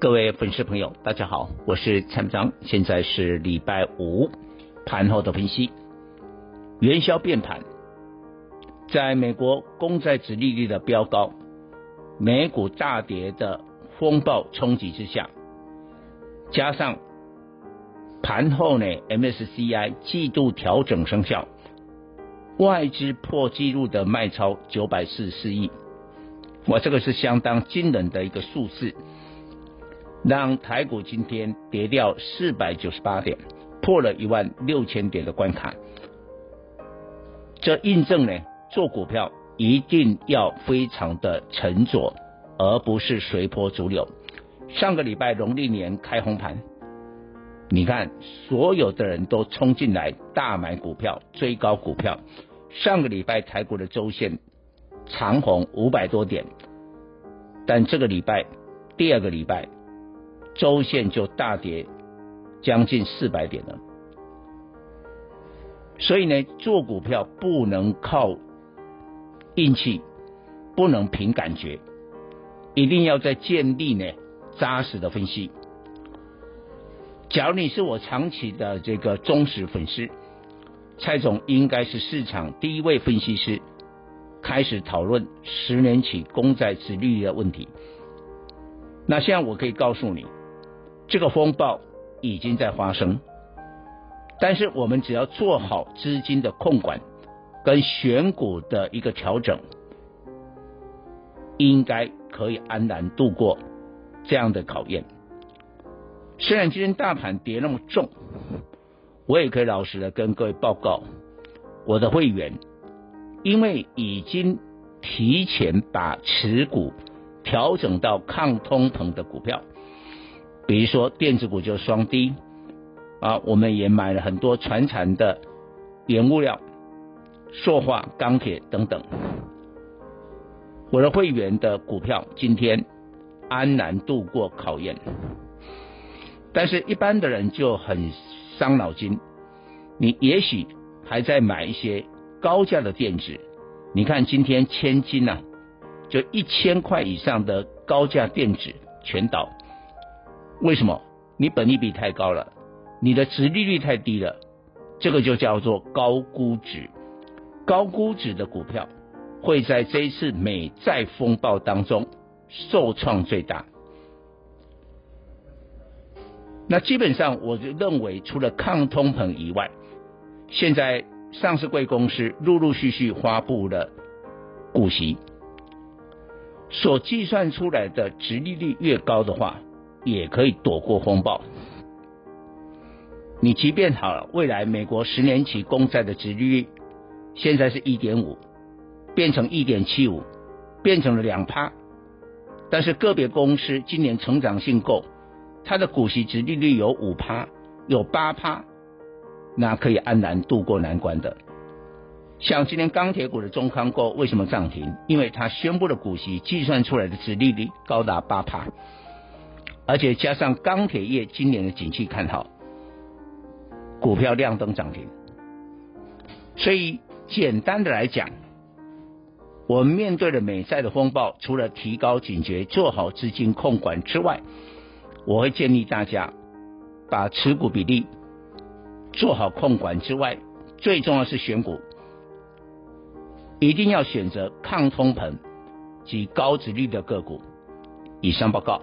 各位粉丝朋友，大家好，我是蔡明彰，现在是礼拜五盘后的分析。元宵变盘，在美国公债殖利率的飙高、美股大跌的风暴冲击之下，加上盘后呢 MSCI 季度调整生效，外资破纪录的卖超九百四十四亿，哇，这个是相当惊人的一个数字。让台股今天跌掉四百九十八点，破了一万六千点的关卡。这印证呢，做股票一定要非常的沉着，而不是随波逐流。上个礼拜农历年开红盘，你看所有的人都冲进来大买股票，追高股票。上个礼拜台股的周线长红五百多点，但这个礼拜第二个礼拜。周线就大跌将近四百点了，所以呢，做股票不能靠运气，不能凭感觉，一定要在建立呢扎实的分析。假如你是我长期的这个忠实粉丝，蔡总应该是市场第一位分析师，开始讨论十年期公债殖利率的问题。那现在我可以告诉你。这个风暴已经在发生，但是我们只要做好资金的控管跟选股的一个调整，应该可以安然度过这样的考验。虽然今天大盘跌那么重，我也可以老实的跟各位报告，我的会员因为已经提前把持股调整到抗通膨的股票。比如说电子股就双低啊，我们也买了很多传产的原物料、塑化、钢铁等等。我的会员的股票今天安然度过考验，但是一般的人就很伤脑筋。你也许还在买一些高价的电子，你看今天千金呐、啊，就一千块以上的高价电子全倒。为什么？你本益比太高了，你的殖利率太低了，这个就叫做高估值。高估值的股票会在这一次美债风暴当中受创最大。那基本上，我就认为，除了抗通膨以外，现在上市贵公司陆陆续续发布了股息，所计算出来的殖利率越高的话，也可以躲过风暴。你即便好了，未来美国十年期公债的殖利率现在是一点五，变成一点七五，变成了两趴。但是个别公司今年成长性够，它的股息殖利率有五趴，有八趴，那可以安然度过难关的。像今天钢铁股的中康构为什么涨停？因为它宣布的股息计算出来的殖利率高达八趴。而且加上钢铁业今年的景气看好，股票亮灯涨停。所以简单的来讲，我们面对的美债的风暴，除了提高警觉、做好资金控管之外，我会建议大家把持股比例做好控管之外，最重要是选股，一定要选择抗通膨及高殖率的个股。以上报告。